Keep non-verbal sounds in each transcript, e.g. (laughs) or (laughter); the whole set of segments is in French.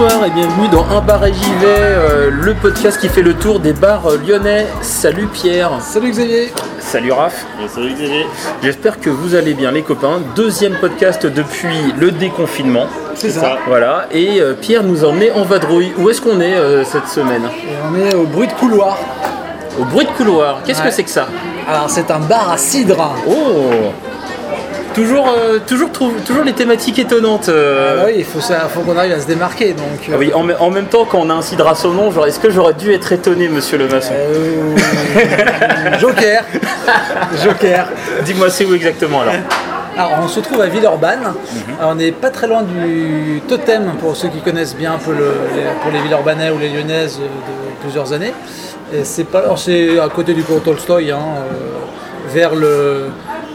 Bonsoir et bienvenue dans Un bar et j'y vais, euh, le podcast qui fait le tour des bars euh, lyonnais. Salut Pierre. Salut Xavier Salut Raph. salut Xavier. J'espère que vous allez bien les copains. Deuxième podcast depuis le déconfinement. C'est ça. Voilà, et euh, Pierre nous emmenait en vadrouille. Où est-ce qu'on est euh, cette semaine? Et on est au bruit de couloir. Au bruit de couloir. Qu'est-ce Ouais. que c'est que ça? Alors c'est un bar à cidre. Oh Toujours, euh, toujours, trou- toujours les thématiques étonnantes. euh. Ah oui, il faut, qu'on arrive à se démarquer donc. Ah oui, en, en même temps, quand on a un cidre à son nom, genre, est-ce que j'aurais dû être étonné, monsieur le maçon euh, (laughs) Joker Joker Dis-moi, c'est où exactement alors? Alors on se trouve à Villeurbanne. Alors, on n'est pas très loin du totem pour ceux qui connaissent bien un peu le, les- pour les Villeurbanais ou les Lyonnaises de plusieurs années. Et c'est pas, alors, c'est à côté du cours Tolstoy, hein, euh, vers le,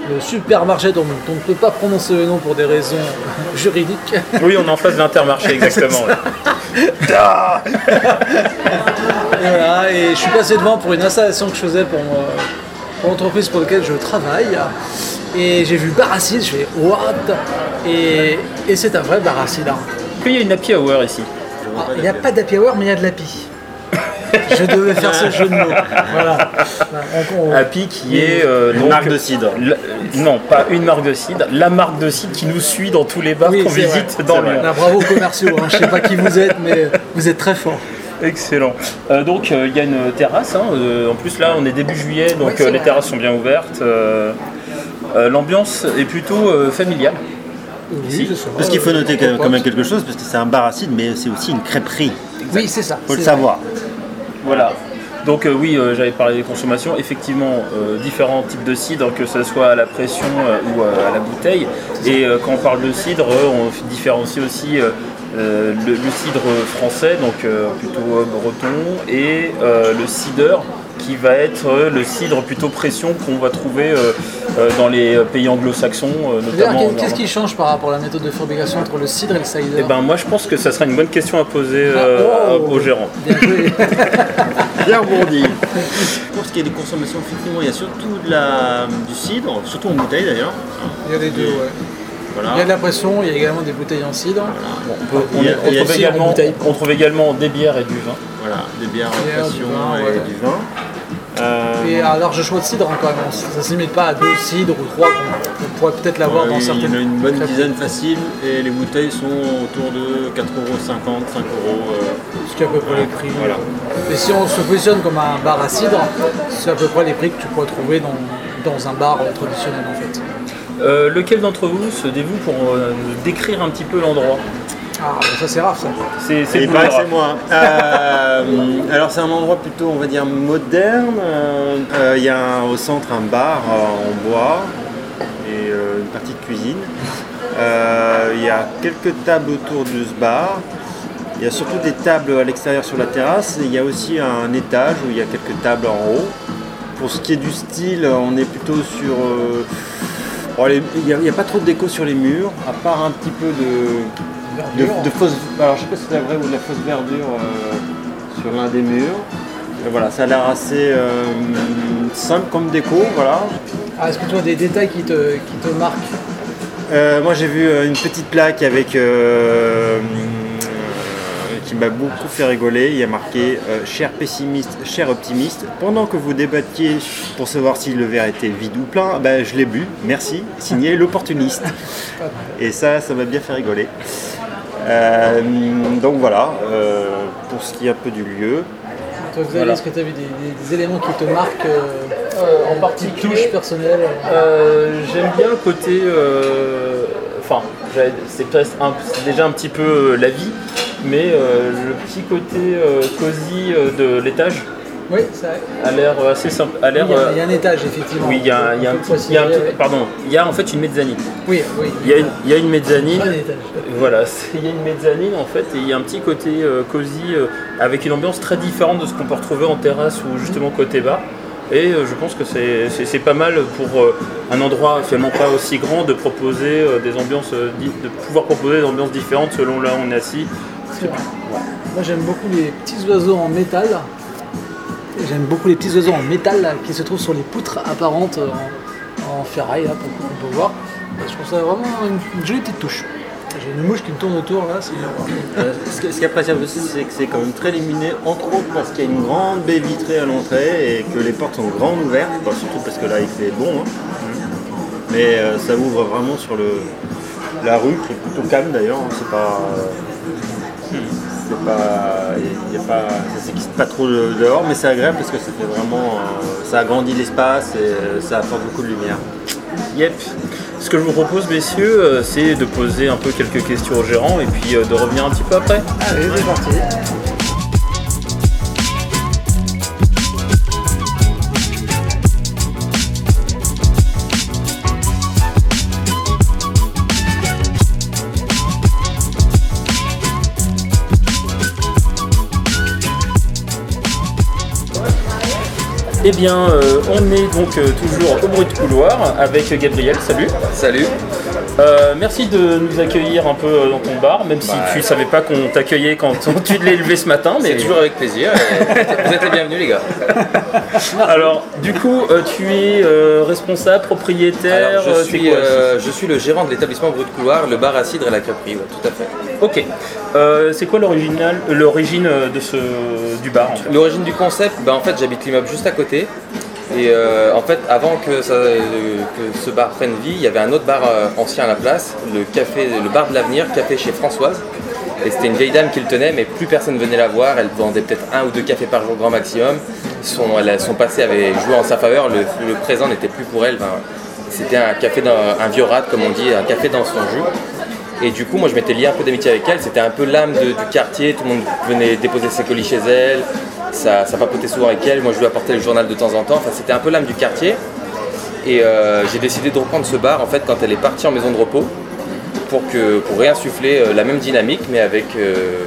le supermarché dont, on ne peut pas prononcer le nom pour des raisons (laughs) juridiques. Oui, on est en face de l'intermarché, (laughs) exactement. Et voilà, et je suis passé devant pour une installation que je faisais pour, l'entreprise pour laquelle je travaille. Et j'ai vu bar acide, je fais what? Et, et c'est un vrai bar acide. hein. Est-ce qu'il y a une happy hour ici? Alors, Il n'y a pas d'happy hour, mais il y a de l'happy. Je devais faire ce jeu de mots. Voilà. On- Happy qui est euh, Une donc, marque de cidre. la- non, pas une marque de cidre, la marque de cidre qui nous suit dans tous les bars Oui, qu'on visite vrai. dans. Lyon. Ah, bravo aux commerciaux, hein. je sais pas qui vous êtes, mais vous êtes très forts. Excellent. Euh, donc euh, il y a une terrasse. hein, euh, en plus là, on est début juillet, donc euh, les terrasses sont bien ouvertes. euh, euh, L'ambiance est plutôt euh, familiale. Oui. Parce qu'il faut noter quand même, Pourquoi quand même quelque chose, parce que c'est un bar acide, mais c'est aussi une crêperie. Oui, c'est ça. Faut le savoir. Voilà. Donc euh, oui, euh, j'avais parlé des consommations. Effectivement, euh, différents types de cidre, que ce soit à la pression ou à la bouteille. Et quand on parle de cidre, on différencie aussi le, le cidre français, donc plutôt breton, et le cider qui va être euh, le cidre plutôt pression qu'on va trouver euh, euh, dans les pays anglo-saxons, notamment. en Qu'est-ce qui change par rapport à la méthode de fabrication entre le cidre et le cider Eh ben, moi, je pense que ça serait une bonne question à poser Ah, oh. au gérant. Bien joué. (laughs) Bien rebondi. Pour ce qui est des consommations, effectivement, il y a surtout de la, du cidre, surtout en bouteille d'ailleurs. Il y a les deux, ouais. Voilà. Il y a de la pression, il y a également des bouteilles en cidre. On, trouve également, bouteille. on trouve également des bières et du vin. Voilà, des bières en pression vin, et ouais. du vin. Euh, Et un large choix de cidre hein, quand même. Ça ne se limite pas à deux cidres ou trois qu'on on pourrait peut-être l'avoir ouais, dans il y en certaines. a une bonne dizaine facile et les bouteilles sont autour de 4,50€, 5€. euh, Ce qui est à peu près les prix. Voilà. Et si on se positionne comme un bar à cidre, c'est à peu près les prix que tu pourrais trouver dans, dans un bar traditionnel en fait. Euh, lequel d'entre vous se dévoue pour euh, nous décrire un petit peu l'endroit? Ah, ça c'est rare ça. C'est c'est il vous, paraît que Laura. c'est moi. Euh, (laughs) alors c'est un endroit plutôt, on va dire, moderne. Euh, euh, Il y a un- au centre un bar en bois et euh, une partie de cuisine. Euh, Il y a quelques tables autour de ce bar. Il y a surtout des tables à l'extérieur sur la terrasse. Il y a aussi un étage où il y a quelques tables en haut. Pour ce qui est du style, on est plutôt sur... euh, bon, il n'y a, il y a pas trop de déco sur les murs, à part un petit peu de, de, de fausse, alors je sais pas si c'est la vraie ou de la fausse verdure euh, sur l'un des murs. Et voilà, ça a l'air assez euh, simple comme déco, voilà. Ah, Est-ce que tu as des détails qui te, qui te marquent? Euh, moi j'ai vu une petite plaque avec qui m'a beaucoup fait rigoler. Il y a marqué euh, cher pessimiste, cher optimiste. Pendant que vous débattiez pour savoir si le verre était vide ou plein, ben, je l'ai bu. Merci. Signé l'opportuniste. (laughs) Et ça, ça m'a bien fait rigoler. Euh, donc voilà, euh, pour ce qui est un peu du lieu. Toi, Xavier, Voilà. est-ce que tu as vu des, des- des éléments qui te marquent euh, Euh, en une particulier, touche personnelle J'aime bien le côté. Enfin, c'est c'est déjà un petit peu euh, la vie, mais euh, le petit côté euh, cosy euh, de l'étage Oui, vrai. a l'air euh, assez simple. A Il y, l'air. a, euh, il y a un étage, effectivement. oui, il y a, il y a un petit, il y a un petit- pardon, il y a en fait une mezzanine. Oui, oui. Il y a une, il y a une mezzanine. Un étage. Voilà, (laughs) il y a une mezzanine en fait, et il y a un petit côté euh, cosy euh, avec une ambiance très différente de ce qu'on peut retrouver en terrasse ou justement côté bar. Et je pense que c'est- pas mal pour euh, un endroit finalement pas aussi grand de proposer euh, des ambiances, euh, de pouvoir proposer des ambiances différentes selon là où on est assis. Vrai. Moi j'aime beaucoup les petits oiseaux en métal. J'aime beaucoup les petits oiseaux en métal là, qui se trouvent sur les poutres apparentes euh, en, en ferraille, là, pour qu'on peut voir. Et je trouve ça vraiment une, une jolie petite touche. J'ai une mouche qui me tourne autour là, c'est Euh, ce qui ce qui est appréciable aussi, c'est que c'est quand même très lumineux, entre autres parce qu'il y a une grande baie vitrée à l'entrée et que les portes sont grandes ouvertes, Bon, surtout parce que là il fait bon. hein. Mais euh, ça ouvre vraiment sur le, la rue, qui est plutôt calme d'ailleurs. hein. C'est pas. C'est pas. Y a pas ça s'excite pas trop de- dehors, mais c'est agréable parce que ça fait vraiment. euh, ça agrandit l'espace et euh, ça apporte beaucoup de lumière. Yep. Ce que je vous propose, messieurs, euh, c'est de poser un peu quelques questions au gérant et puis de revenir un petit peu après. Allez, c'est parti. Eh bien, euh, on est donc euh, toujours au bruit de couloir avec Gabriel. Salut. Salut. Euh, merci de nous accueillir un peu euh, dans ton bar, même si Bah, tu savais pas qu'on t'accueillait quand (laughs) tu l'as levé ce matin. Mais C'est toujours avec plaisir. Vous êtes les bienvenus les gars. (laughs) alors, du coup, euh, tu es euh, responsable, propriétaire. Alors, je, suis, t'es quoi, euh, je suis le gérant de l'établissement Brut Couloir, le bar à cidre et la ouais, tout à fait. Ok. C'est quoi l'origine de ce du bar en fait? L'origine du concept, ben, en fait j'habite l'immeuble juste à côté. Et euh, en fait, avant que, ce bar prenne vie, il y avait un autre bar euh, ancien à la place, le café, le bar de l'avenir, café chez Françoise. Et c'était une vieille dame qui le tenait, mais plus personne venait la voir. Elle vendait peut-être un ou deux cafés par jour grand maximum. Son, passé avait joué en sa faveur. Le, présent n'était plus pour elle. C'était un café, dans, un vieux rat, comme on dit, un café dans son jus. Et du coup, moi, je m'étais lié un peu d'amitié avec elle. C'était un peu l'âme du quartier. Tout le monde venait déposer ses colis chez elle. Ça, ça papotait souvent avec elle. Moi, je lui apportais le journal de temps en temps. Enfin, c'était un peu l'âme du quartier. Et euh, j'ai décidé de reprendre ce bar en fait quand elle est partie en maison de repos pour que pour réinsuffler euh, la même dynamique, mais avec euh,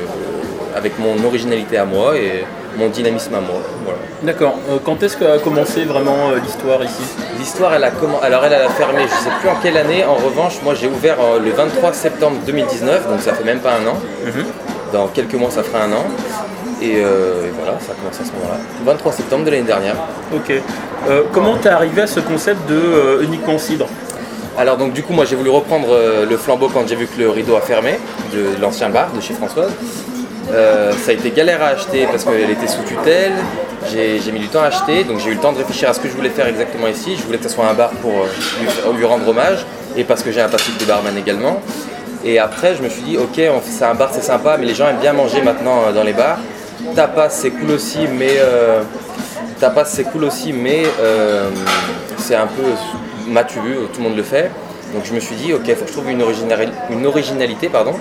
avec mon originalité à moi et mon dynamisme à moi. Voilà. D'accord. Quand est-ce qu'a commencé vraiment l'histoire ici? L'histoire, elle a comment Alors elle, elle a fermé, je sais plus en quelle année. En revanche, moi j'ai ouvert le 23 septembre 2019, donc ça fait même pas un an. Dans quelques mois, ça fera un an. Et, euh, et voilà, ça a commencé à ce moment-là. 23 septembre de l'année dernière. Ok. Euh, comment t'es arrivé à ce concept de euh, uniquement cidre? Alors donc du coup, moi j'ai voulu reprendre euh, le flambeau quand j'ai vu que le rideau a fermé de l'ancien bar de chez Françoise. Euh, ça a été galère à acheter parce qu'elle était sous tutelle. J'ai mis du temps à acheter, donc j'ai eu le temps de réfléchir à ce que je voulais faire exactement ici. Je voulais que ce soit un bar pour lui, lui rendre hommage et parce que j'ai un passif de barman également. Et après, je me suis dit, ok, on fait- c'est un bar, c'est sympa, mais les gens aiment bien manger maintenant dans les bars. Tapas, c'est cool aussi, mais euh, c'est cool aussi, mais euh, c'est un peu matu, tout le monde le fait. Donc je me suis dit, ok, faut que je trouve une, originali- une originalité, pardon.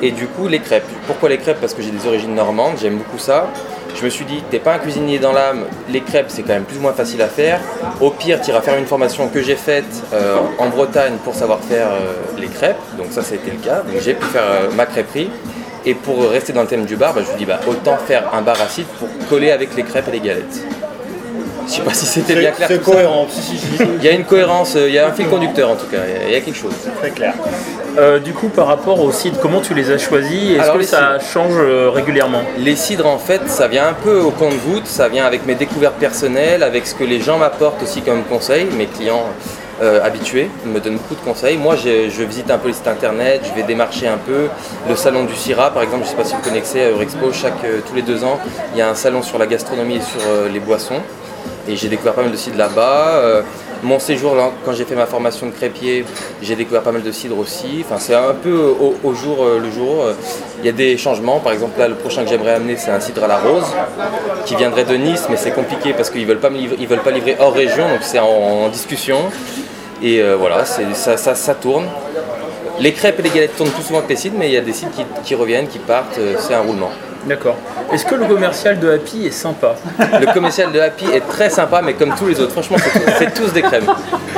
Et du coup, les crêpes. Pourquoi les crêpes? Parce que j'ai des origines normandes, j'aime beaucoup ça. Je me suis dit, t'es pas un cuisinier dans l'âme, les crêpes c'est quand même plus ou moins facile à faire. Au pire, tu iras faire une formation que j'ai faite euh, en Bretagne pour savoir faire les crêpes. Donc ça, été le cas. Donc j'ai pu faire ma crêperie. Et pour rester dans le thème du bar, bah, je me dit, bah, autant faire un bar acide pour coller avec les crêpes et les galettes. Je sais pas si c'était bien clair. C'est cohérent, Il y a une cohérence, euh, il y a un fil conducteur en tout cas, il y a- quelque chose. très clair. Euh, Du coup, par rapport aux cidres, comment tu les as choisis Est-ce Alors, que ça change euh, régulièrement Les cidres en fait, ça vient un peu au compte-goutte, ça vient avec mes découvertes personnelles, avec ce que les gens m'apportent aussi comme conseils, mes clients euh, habitués me donnent beaucoup de conseils. Moi je, visite un peu les sites internet, je vais démarcher un peu. Le salon du Syrah par exemple, je ne sais pas si vous connaissez, à Eurexpo, chaque, euh, tous les deux ans, il y a un salon sur la gastronomie et sur euh, les boissons. Et j'ai découvert pas mal de cidres là-bas. Euh, mon séjour, là, quand j'ai fait ma formation de crêpier, j'ai découvert pas mal de cidres aussi. Enfin, c'est un peu au, jour le jour. Il y a des changements. Par exemple, là, le prochain que j'aimerais amener, c'est un cidre à la rose, qui viendrait de Nice, mais c'est compliqué parce qu'ils veulent pas livrer, ils veulent pas livrer hors région, donc c'est en discussion. Et euh, voilà, ça, ça, ça tourne. Les crêpes et les galettes tournent plus souvent que les cidres, mais il y a des cidres qui, qui reviennent, qui partent. euh, C'est un roulement. D'accord. Est-ce que le commercial de Happy est sympa? Le commercial de Happy est très sympa, mais comme tous les autres, franchement, c'est tous, des crèmes.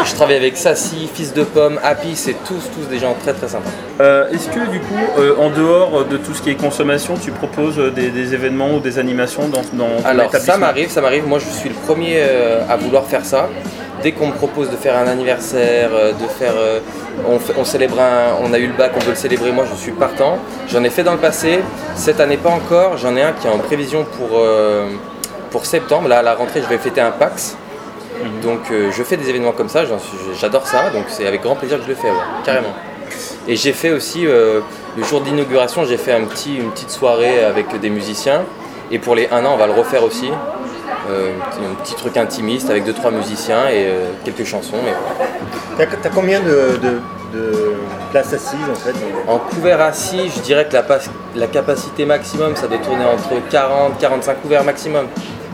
Je travaille avec Sassy, Fils de Pomme, Happy, c'est tous, tous des gens très très sympas. Euh, Est-ce que du coup, euh, en dehors de tout ce qui est consommation, tu proposes des, des événements ou des animations dans, dans ton Alors ça m'arrive, ça m'arrive. Moi, je suis le premier euh, à vouloir faire ça. Dès qu'on me propose de faire un anniversaire, euh, de faire, euh, on, fait- on célèbre un, on a eu le bac, on veut le célébrer. Moi, je suis partant. J'en ai fait dans le passé. Cette année, pas encore. J'en ai un qui est en prévision pour euh, pour septembre. Là, à la rentrée, je vais fêter un Pax. Donc, euh, je fais des événements comme ça. J'adore ça. Donc, c'est avec grand plaisir que je le fais, ouais, carrément. Et j'ai fait aussi, euh, le jour d'inauguration, j'ai fait un petit, une petite soirée avec des musiciens. Et pour les 1 an, on va le refaire aussi. Euh, un, petit, truc intimiste avec 2-3 musiciens et euh, quelques chansons. Mais. T'as t'as combien de, de- de places assises en fait En couvert assis, je dirais que la, pas- la capacité maximum, ça doit tourner entre 40-45 couverts maximum.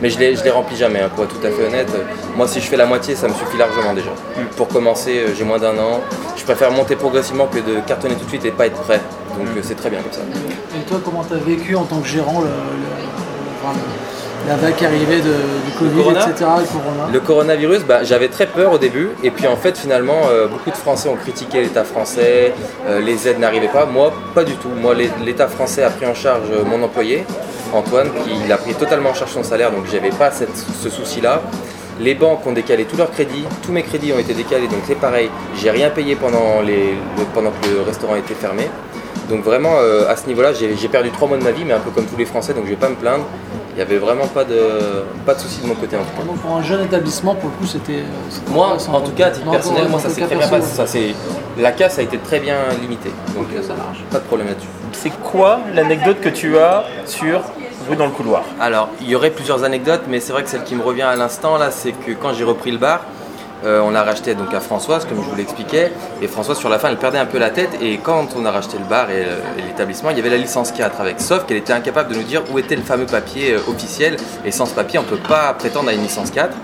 Mais je les, je les remplis jamais, hein, pour être tout à fait honnête. Moi, si je fais la moitié, ça me suffit largement déjà. Pour commencer, euh, j'ai moins d'un an. Je préfère monter progressivement que de cartonner tout de suite et pas être prêt. Donc euh, c'est très bien comme ça. Et toi, comment tu as vécu en tant que gérant le, le- enfin, le- la vague qui arrivait de, du Covid, Corona etc. Le corona Le coronavirus, bah, j'avais très peur au début, et puis en fait finalement euh, beaucoup de Français ont critiqué l'État français, euh, les aides n'arrivaient pas. Moi, pas du tout. Moi, l'É- l'État français a pris en charge euh, mon employé, Antoine, qui il a pris totalement en charge son salaire, donc j'avais pas cette- ce souci-là. Les banques ont décalé tous leurs crédits, tous mes crédits ont été décalés, donc c'est pareil. J'ai rien payé pendant, les, le- pendant que le restaurant était fermé. Donc vraiment euh, à ce niveau-là, j'ai j'ai perdu trois mois de ma vie, mais un peu comme tous les Français, donc je vais pas me plaindre. Il n'y avait vraiment pas de, pas de souci de mon côté en tout cas. Donc pour un jeune établissement, pour le coup, c'était. euh, Moi, en tout cas, à titre Non, personnel, moi ça s'est très bien passé. Ça, c'est- la casse a été très bien limitée, donc euh, ça marche. pas de problème là-dessus. C'est quoi l'anecdote que tu as sur Rue dans le couloir? Alors, il y aurait plusieurs anecdotes, mais c'est vrai que celle qui me revient à l'instant là, c'est que quand j'ai repris le bar, euh, on l'a racheté donc à Françoise, comme je vous l'expliquais, et Françoise sur la fin, elle perdait un peu la tête, et quand on a racheté le bar et, euh, l'établissement, il y avait la licence 4 avec, sauf qu'elle était incapable de nous dire où était le fameux papier euh, officiel, et sans ce papier, on ne peut pas prétendre à une licence 4.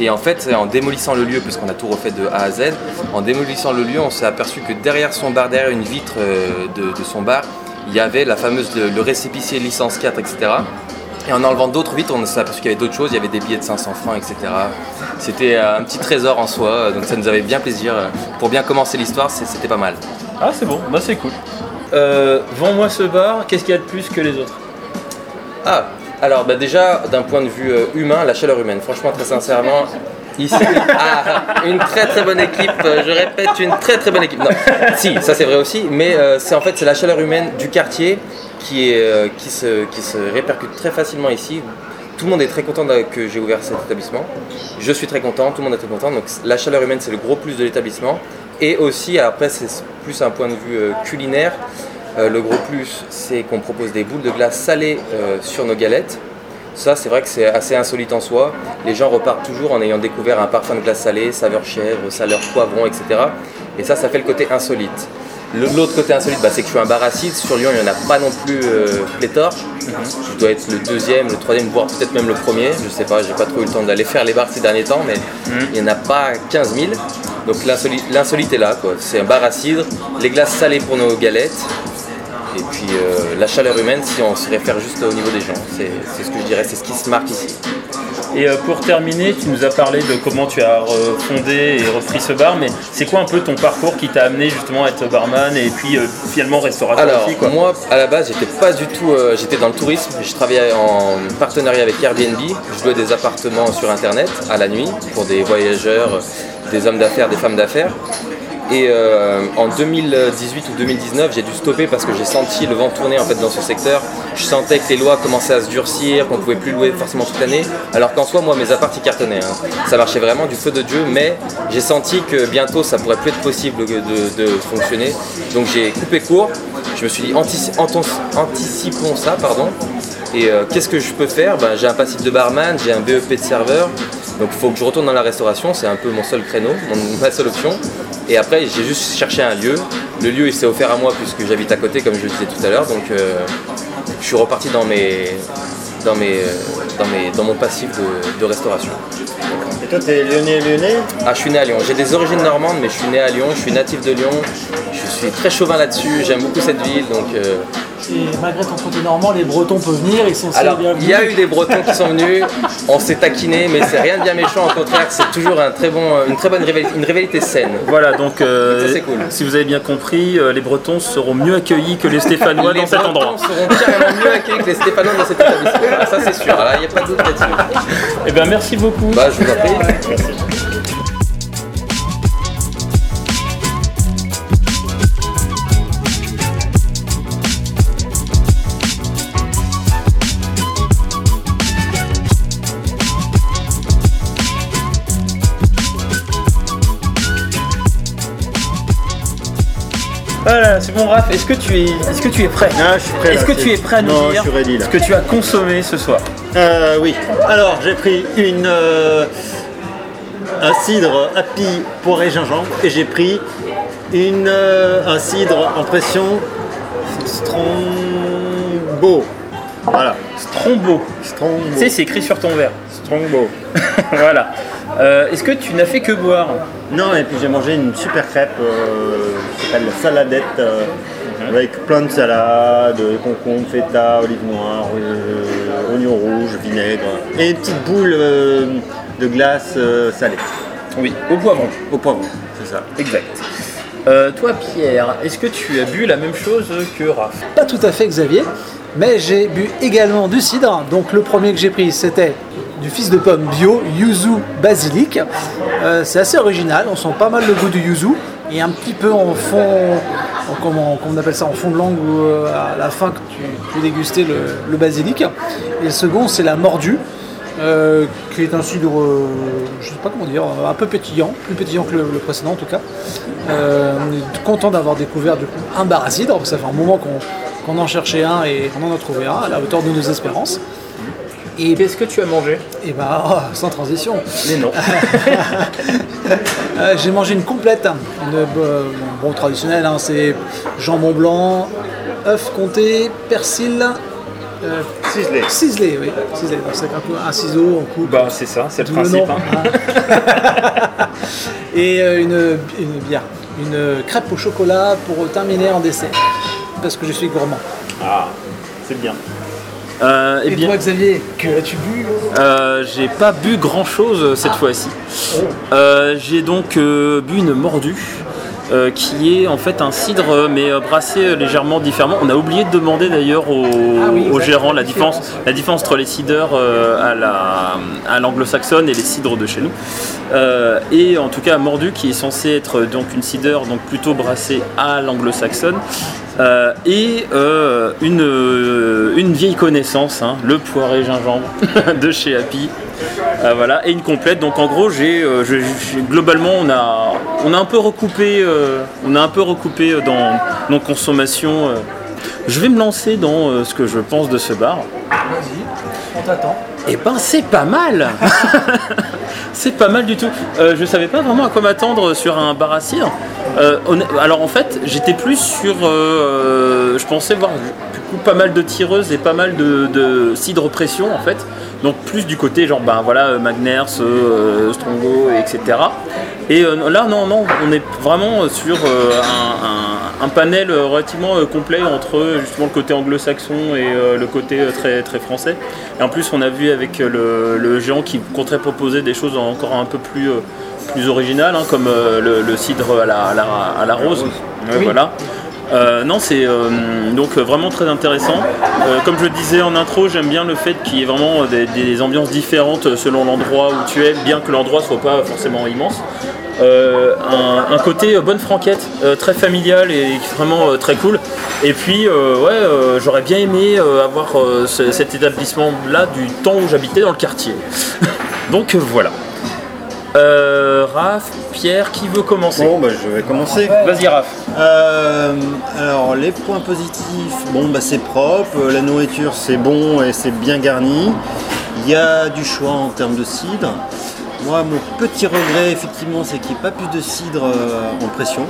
Et en fait, en démolissant le lieu, puisqu'on a tout refait de A à Z, en démolissant le lieu, on s'est aperçu que derrière son bar, derrière une vitre de, son bar, il y avait la fameuse le, le licence 4, etc. Et en enlevant d'autres vitres, on s'est aperçu qu'il y avait d'autres choses, il y avait des billets de 500 francs, etc. C'était euh, un petit trésor en soi, euh, donc ça nous avait bien plaisir. euh, Pour bien commencer l'histoire, c'était pas mal. Ah c'est bon, bah c'est cool. Euh, Vends-moi ce bar, qu'est-ce qu'il y a de plus que les autres? Ah, alors bah déjà, d'un point de vue humain, la chaleur humaine, franchement, très sincèrement, ici, (laughs) ah, une très très bonne équipe, je répète, une très très bonne équipe. Non, si, ça c'est vrai aussi, mais euh, c'est en fait c'est la chaleur humaine du quartier euh, qui, se, répercute très facilement ici. Tout le monde est très content que j'ai ouvert cet établissement. Je suis très content, tout le monde est très content. Donc la chaleur humaine, c'est le gros plus de l'établissement. Et aussi, après, c'est plus un point de vue euh, culinaire. Euh, le gros plus, c'est qu'on propose des boules de glace salées sur nos galettes. Ça, c'est vrai que c'est assez insolite en soi. Les gens repartent toujours en ayant découvert un parfum de glace salée, saveur chèvre, saveur poivron, etc. Et ça, ça fait le côté insolite. L'autre côté insolite, bah, c'est que je suis un bar acide. Sur Lyon, il n'y en a pas non plus euh, pléthore. Je dois être le deuxième, le troisième, voire peut-être même le premier. Je sais pas, j'ai pas trop eu le temps d'aller faire les bars ces derniers temps, mais il n'y en a pas 15 000. Donc l'insolite est là, quoi. C'est un bar à cidre, les glaces salées pour nos galettes, et puis euh, la chaleur humaine, si on se réfère juste au niveau des gens, c'est ce que je dirais, c'est ce qui se marque ici. Et euh, pour terminer, tu nous as parlé de comment tu as fondé et repris ce bar, mais c'est quoi un peu ton parcours qui t'a amené justement à être barman et puis euh, finalement restaurateur Alors, aussi quoi moi, à la base, j'étais pas du tout. euh, j'étais dans le tourisme. Je travaillais en partenariat avec Airbnb. Je louais des appartements sur internet à la nuit pour des voyageurs, des hommes d'affaires, des femmes d'affaires. Et euh, en 2018 ou 2019, j'ai dû stopper parce que j'ai senti le vent tourner en fait dans ce secteur. Je sentais que les lois commençaient à se durcir, qu'on pouvait plus louer forcément toute l'année. Alors qu'en soi, moi, mes apparts cartonnaient. hein. Ça marchait vraiment du feu de Dieu, mais j'ai senti que bientôt ça pourrait plus être possible de, fonctionner. Donc j'ai coupé court. Je me suis dit anticipons ça, pardon. Et euh, qu'est-ce que je peux faire? Ben, J'ai un passif de barman, j'ai un BEP de serveur. Donc il faut que je retourne dans la restauration, c'est un peu mon seul créneau, mon- ma seule option. Et après, j'ai juste cherché un lieu. Le lieu, il s'est offert à moi puisque j'habite à côté, comme je le disais tout à l'heure. Donc euh, je suis reparti dans, mes, dans, mes, dans, mes, dans mon passif de, de restauration. Et toi, t'es lyonnais, lyonnais? Ah, je suis né à Lyon. J'ai des origines normandes, mais je suis né à Lyon. Je suis natif de Lyon. Je suis très chauvin là-dessus. J'aime beaucoup cette ville. Donc, euh, Et malgré ton côté normand, les Bretons peuvent venir, ils sont Alors, bienvenus. il y a eu des Bretons qui sont venus, on s'est taquiné, mais c'est rien de bien méchant, au contraire, c'est toujours un très bon, une très bonne rivalité, une rivalité saine. Voilà, donc euh, Ça, cool. si vous avez bien compris, euh, les Bretons seront mieux accueillis que les Stéphanois les dans cet Bretons endroit. seront carrément mieux accueillis que les Stéphanois dans cet établissement. Ça, c'est sûr, il n'y a pas de doute là-dessus. Eh bien, merci beaucoup. Bah, je vous en prie. Voilà, c'est bon, Raph. Est-ce que tu es, est-ce que tu es prêt? Ah, je suis prêt. Est-ce là, que c'est- tu es prêt à nous non, dire je suis ready là. ce que tu as consommé ce soir? Euh, oui. Alors, j'ai pris une euh, un cidre happy poiré gingembre et j'ai pris une euh, un cidre en pression Strongbow. Voilà. Strombo. Strongbow. Tu sais, c'est écrit sur ton verre. Strongbow. (laughs) voilà. Euh, est-ce que tu n'as fait que boire Non, et puis j'ai mangé une super crêpe euh, qui s'appelle la saladette euh, avec plein de salades, concombre, feta, olive noire, euh, oignon rouge, vinaigre et une petite boule euh, de glace euh, salée Oui, au poivron. au poivron, c'est ça. Exact. Euh, toi, Pierre, est-ce que tu as bu la même chose que Raph Pas tout à fait Xavier, mais j'ai bu également du cidre. Donc le premier que j'ai pris, c'était du fils de pomme bio, yuzu basilic. Euh, c'est assez original, on sent pas mal le goût du yuzu et un petit peu en fond, en- comment, on appelle ça, en fond de langue euh, à la fin que tu peux déguster le, basilic. Et le second, c'est la mordue. euh, qui est un euh, je sais pas comment dire, un peu pétillant, plus pétillant que le, précédent en tout cas. On est content d'avoir découvert du coup un bar à cidre, parce que ça fait un moment qu'on qu'on en cherchait un et qu'on en a trouvé un à la hauteur de nos espérances. Et, Qu'est-ce que tu as mangé et bah, oh, sans transition, Mais non. (laughs) Euh, j'ai mangé une complète, une, euh, bon traditionnelle, hein, c'est jambon blanc, œuf comté, persil, euh, Ciselé. ciselé, oui, ciselé. Donc, c'est un, coup- un ciseau, on coupe. bah, c'est ça, c'est le principe. hein. hein. (laughs) Et euh, une, une bière, une crêpe au chocolat pour terminer en dessert, parce que je suis gourmand. Ah, c'est bien. Euh, eh Et bien, toi Xavier, que as-tu bu euh, j'ai pas bu grand chose cette fois-ci. Euh, j'ai donc euh, bu une mordue. euh, qui est en fait un cidre euh, mais euh, brassé euh, légèrement différemment. On a oublié de demander d'ailleurs au, Ah oui, au exact. gérant la différence, la différence entre les cidres euh, à la- à l'anglo-saxonne et les cidres de chez nous. Euh, et en tout cas mordu qui est censé être donc une cider donc plutôt brassée à l'anglo-saxonne Euh, et euh, une, euh, une vieille connaissance, hein, le poiré gingembre (laughs) de chez Happy. Voilà, et une complète. Donc en gros, j'ai, globalement, on a, on a un peu recoupé, on a un peu recoupé dans nos consommations. Je vais me lancer dans ce que je pense de ce bar. Vas-y, on t'attend. Eh ben c'est pas mal (laughs) C'est pas mal du tout. Euh, je savais pas vraiment à quoi m'attendre sur un bar à cidre. Euh, honn- alors en fait j'étais plus sur... euh, je pensais voir du coup pas mal de tireuses et pas mal de, de cidre pression en fait. Donc plus du côté genre ben voilà euh, Magners, euh, Strongo, etc. Et euh, là non non on est vraiment sur euh, un, un- un panel euh, relativement complet entre justement le côté anglo-saxon et le côté très, très français. Et en plus on a vu avec le, le géant qui compterait proposer des choses encore un peu plus, plus originales hein, comme le, le cidre à la, à la, à la rose. Voilà. Euh, non, c'est euh, donc euh, vraiment très intéressant. Comme je le disais en intro, j'aime bien le fait qu'il y ait vraiment des, ambiances différentes selon l'endroit où tu es, bien que l'endroit soit pas forcément immense. Un, côté bonne franquette, très familial et vraiment très cool. Et puis, ouais, j'aurais bien aimé avoir ce- cet établissement-là du temps où j'habitais dans le quartier. (laughs) Donc voilà. Euh, Raph, Pierre, qui veut commencer Bon, bah, je vais commencer. Vas-y, Raph. Euh, alors les points positifs, bon bah c'est propre, euh, la nourriture c'est bon et c'est bien garni. Il y a du choix en termes de cidre. Moi mon petit regret effectivement c'est qu'il n'y ait pas plus de cidre euh, en pression.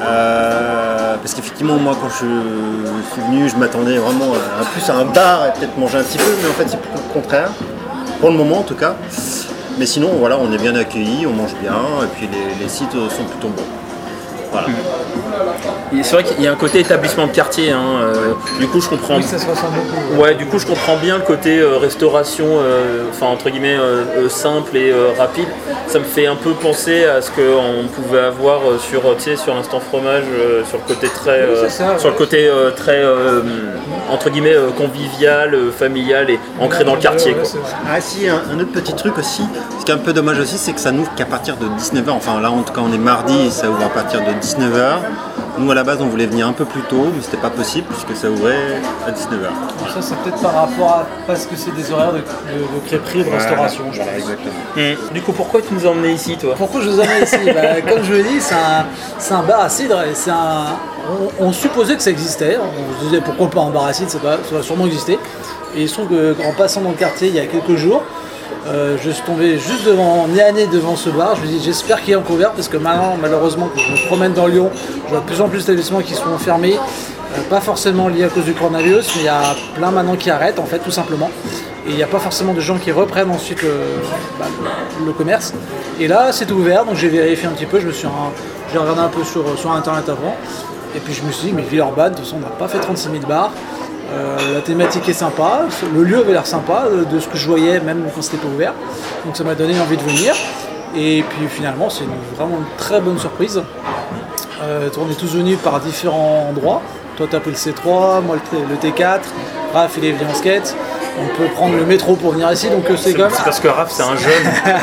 Euh, parce qu'effectivement moi quand je suis venu je m'attendais vraiment à, à plus à un bar et peut-être manger un petit peu mais en fait c'est plutôt le contraire. Pour le moment en tout cas. Mais sinon voilà on est bien accueillis, on mange bien et puis les, cidres sont plutôt bons. Voilà. C'est vrai qu'il y a un côté établissement de quartier. hein, euh, du coup, je comprends. Oui, ça se ressent beaucoup. Ouais, du coup, je comprends bien le côté euh, restauration, euh, enfin entre guillemets euh, euh, simple et euh, rapide. Ça me fait un peu penser à ce qu'on pouvait avoir sur, tu sais, sur l'instant fromage, euh, sur le côté très, euh, ça, sur le côté euh, très euh, entre guillemets euh, convivial, euh, familial et ancré dans le quartier. Quoi. Ah si, un, un autre petit truc aussi, ce qui est un peu dommage aussi, c'est que ça n'ouvre qu'à partir de 19h. Enfin là en tout cas on est mardi et ça ouvre à partir de 19h. Nous à la base on voulait venir un peu plus tôt, mais c'était pas possible puisque ça ouvrait à 19h. Alors Ça, c'est peut-être par rapport à. Parce que c'est des horaires de, de, de crêperie et de restauration, je pense. exactement. Du coup, pourquoi tu nous as emmenés ici, toi? Pourquoi je vous emmène ici? Bah, (laughs) Comme je l'ai dit, c'est un, c'est un bar à cidre et c'est un. On, on supposait que ça existait. On se disait pourquoi pas un bar à cidre, ça ça doit sûrement exister. Et il se trouve qu'en passant dans le quartier il y a quelques jours, euh, je suis tombé juste devant, nez à nez devant ce bar. Je me dis j'espère qu'il est encore ouvert parce que maintenant, malheureusement, quand je me promène dans Lyon, je vois de plus en plus d'établissements qui sont fermés. Euh, pas forcément liés à cause du coronavirus, mais il y a plein maintenant qui arrêtent en fait, tout simplement. Et il n'y a pas forcément de gens qui reprennent ensuite le, bah, le- commerce. Et là, c'est ouvert, donc j'ai vérifié un petit peu. Je me suis, j'ai regardé un peu sur, sur internet avant. Et puis je me suis dit, mais Villeurbanne, de toute façon, on n'a pas fait 36 000 bars. Euh, la thématique est sympa, le lieu avait l'air sympa euh, de ce que je voyais, même quand c'était pas ouvert. Donc ça m'a donné envie de venir. Et puis finalement, c'est vraiment une très bonne surprise. Euh, on est tous venus par différents endroits. Toi, tu as pris le C3, moi le, T- le T4, Raph, il est venu en skate. On peut prendre le métro pour venir ici, donc c'est c'est parce que Raph, c'est un jeune. (laughs)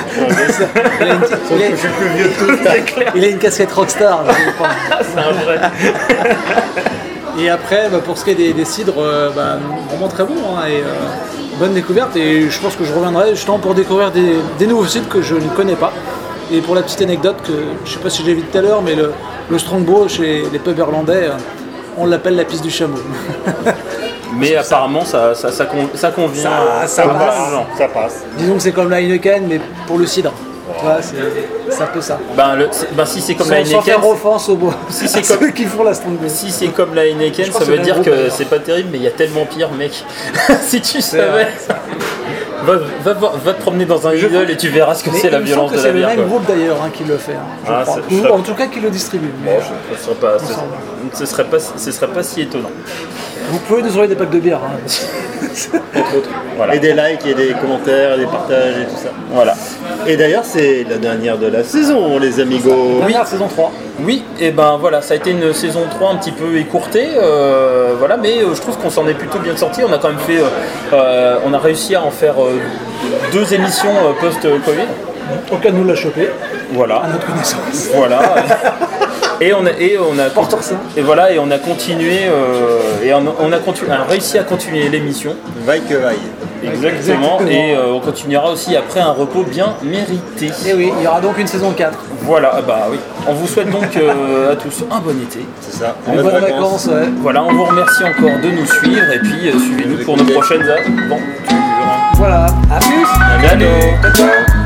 Il a une, il a- il a une casquette rockstar. (laughs) c'est un vrai. (laughs) Et après, bah, pour ce qui est des, des cidres, euh, bah, vraiment très bon. hein, et, euh, bonne découverte. Et je pense que je reviendrai justement pour découvrir des, des nouveaux cidres que je ne connais pas. Et pour la petite anecdote, que je sais pas si j'ai vu tout à l'heure, mais le, le Strongbow chez les pubs irlandais, euh, on l'appelle la piste du chameau. (laughs) Mais apparemment, ça, ça, ça, con- ça convient. Ça-. Ça passe. Disons que c'est comme la Heineken, mais pour le cidre. Tu vois, c'est un peu ça. Ben, le- ben, si c'est comme Sans, la sans Heineken, faire offense aux bois. Si c'est (laughs) comme- ceux qui font la si c'est comme la Heineken, ça veut dire que c'est pas terrible, mais il y a tellement pire, mec. (laughs) si tu savais. Va, va, voir- va te promener dans un Lidl et tu verras ce que c'est la violence semble que de c'est la le bière. même groupe d'ailleurs hein, qui le fait, hein, je Ah, crois. Ou en tout cas qui le distribue. mais, euh, Ce serait pas, ce, semble. ce serait pas, ce serait pas si étonnant. Vous pouvez nous envoyer des packs de bière. hein. (laughs) Entre autres. Voilà. Et des likes et des commentaires, et des partages et tout ça. voilà. Et d'ailleurs c'est la dernière de la saison les amigos. Dernière saison 3. Oui, et ben voilà, ça a été une saison 3 un petit peu écourtée, euh, voilà, mais euh, je trouve qu'on s'en est plutôt bien sorti. On a quand même fait, euh, euh, on a réussi à en faire euh, deux émissions euh, post-Covid. Aucun nous l'a chopé, Voilà. à notre connaissance. Voilà. (laughs) Et on a, et on a et voilà et on a continué euh, et on, a, réussi à continuer l'émission. Vaille que vaille. Exactement. Et euh, on continuera aussi après un repos bien mérité. Et oui, il y aura donc une saison 4. Voilà, ah bah oui. On vous souhaite donc euh, à tous un bon été. C'est ça. Une bonne vacances. Voilà, on vous remercie encore de nous suivre et puis suivez-nous pour nos prochaines aventures. Voilà, à plus. À bientôt.